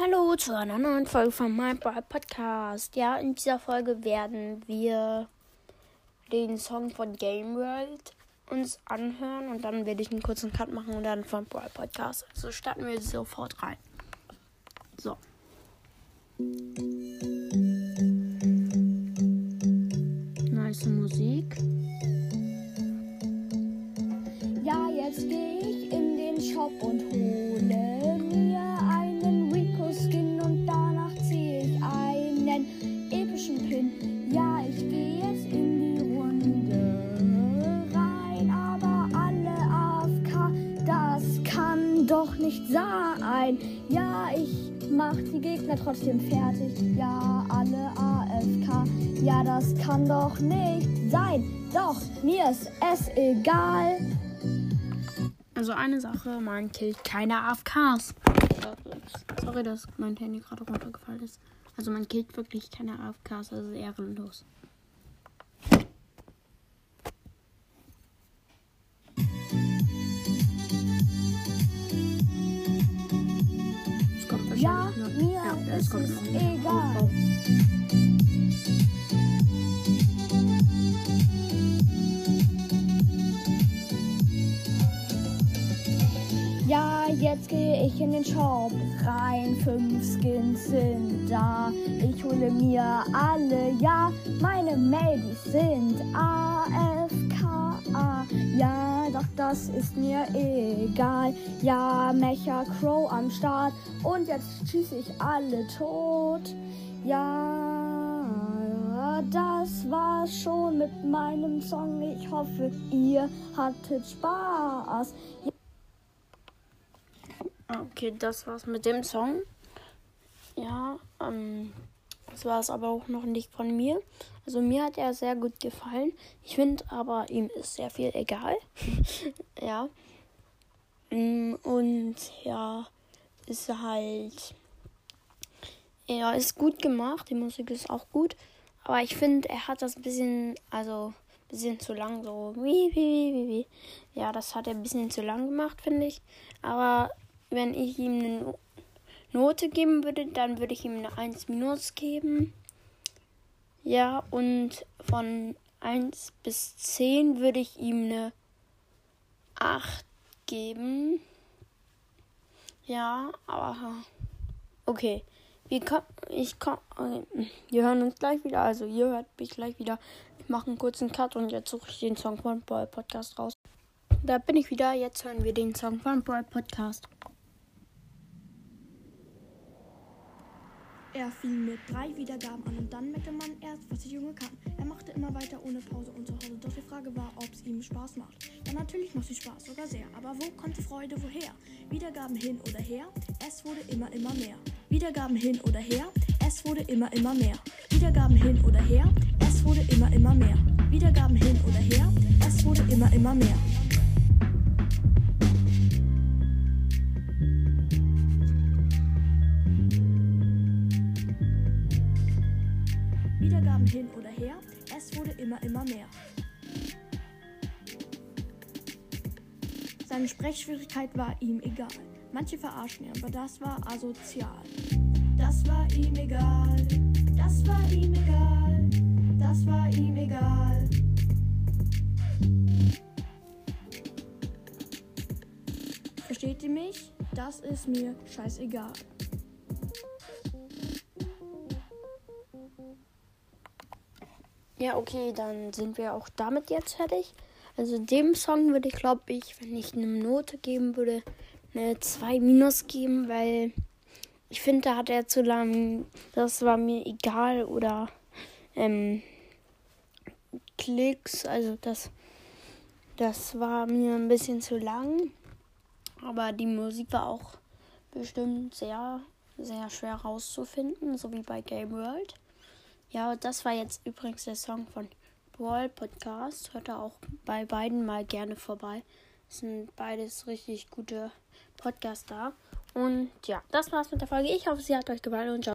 Hallo zu einer neuen Folge von meinem Podcast. Ja, in dieser Folge werden wir den Song von Game World uns anhören und dann werde ich einen kurzen Cut machen und dann von Brawl Podcast. Also starten wir sofort rein. So. Nice Musik. Ja, jetzt gehe ich in den Shop und hole nicht sein. Ja, ich mach die Gegner trotzdem fertig. Ja, alle AFK, ja, das kann doch nicht sein. Doch, mir ist es egal. Also eine Sache, man killt keine AFKs. Sorry, dass mein Handy gerade runtergefallen ist. Also man killt wirklich keine AFKs, also ehrenlos. Ist egal. Ja, jetzt gehe ich in den Shop rein. Fünf Skins sind da. Ich hole mir alle. Ja, meine Mails sind AFK. Ja, doch das ist mir egal. Ja, Mecha Crow am Start. Und jetzt schieße ich alle tot. Ja, das war's schon mit meinem Song. Ich hoffe, ihr hattet Spaß. Okay, das war's mit dem Song. Ja, ähm, das war es aber auch noch nicht von mir. Also mir hat er sehr gut gefallen. Ich finde aber, ihm ist sehr viel egal. ja. Mm, Und ja, ist halt. Ja, ist gut gemacht. Die Musik ist auch gut. Aber ich finde, er hat das ein bisschen, also ein bisschen zu lang so. Wie, wie, wie, wie. Ja, das hat er ein bisschen zu lang gemacht, finde ich. Aber wenn ich ihm eine No- Note geben würde, dann würde ich ihm eine 1 minus geben. Ja, und von 1 bis 10 würde ich ihm eine 8 geben. Ja, aber okay. Wir ich komm, äh, wir hören uns gleich wieder. Also ihr hört mich gleich wieder. Ich mache einen kurzen Cut und jetzt suche ich den Song von Boy Podcast raus. Da bin ich wieder. Jetzt hören wir den Song von Boy Podcast. Er fiel mit drei Wiedergaben an und dann merkte man erst, was der Junge kann. Er machte immer weiter ohne Pause und zu Hause. Doch die Frage war, ob es ihm Spaß macht. Ja, natürlich macht es Spaß, sogar sehr. Aber wo kommt die Freude woher? Wiedergaben hin oder her? Es wurde immer, immer mehr. Wiedergaben hin oder her? Es wurde immer, immer mehr. Wiedergaben hin oder her? Es wurde immer, immer mehr. Wiedergaben hin oder her? Es wurde immer, immer mehr. Wurde immer, immer mehr. Seine Sprechschwierigkeit war ihm egal. Manche verarschen ihn, aber das war asozial. Das war ihm egal, das war ihm egal, das war ihm egal. Versteht ihr mich? Das ist mir scheißegal. Ja, okay, dann sind wir auch damit jetzt fertig. Also dem Song würde ich, glaube ich, wenn ich eine Note geben würde, eine 2 minus geben, weil ich finde, da hat er zu lang, das war mir egal oder ähm, Klicks, also das, das war mir ein bisschen zu lang. Aber die Musik war auch bestimmt sehr, sehr schwer rauszufinden, so wie bei Game World. Ja, das war jetzt übrigens der Song von Brawl Podcast. Hört da auch bei beiden mal gerne vorbei. Es sind beides richtig gute Podcaster. Und ja, das war's mit der Folge. Ich hoffe, sie hat euch gefallen und ciao.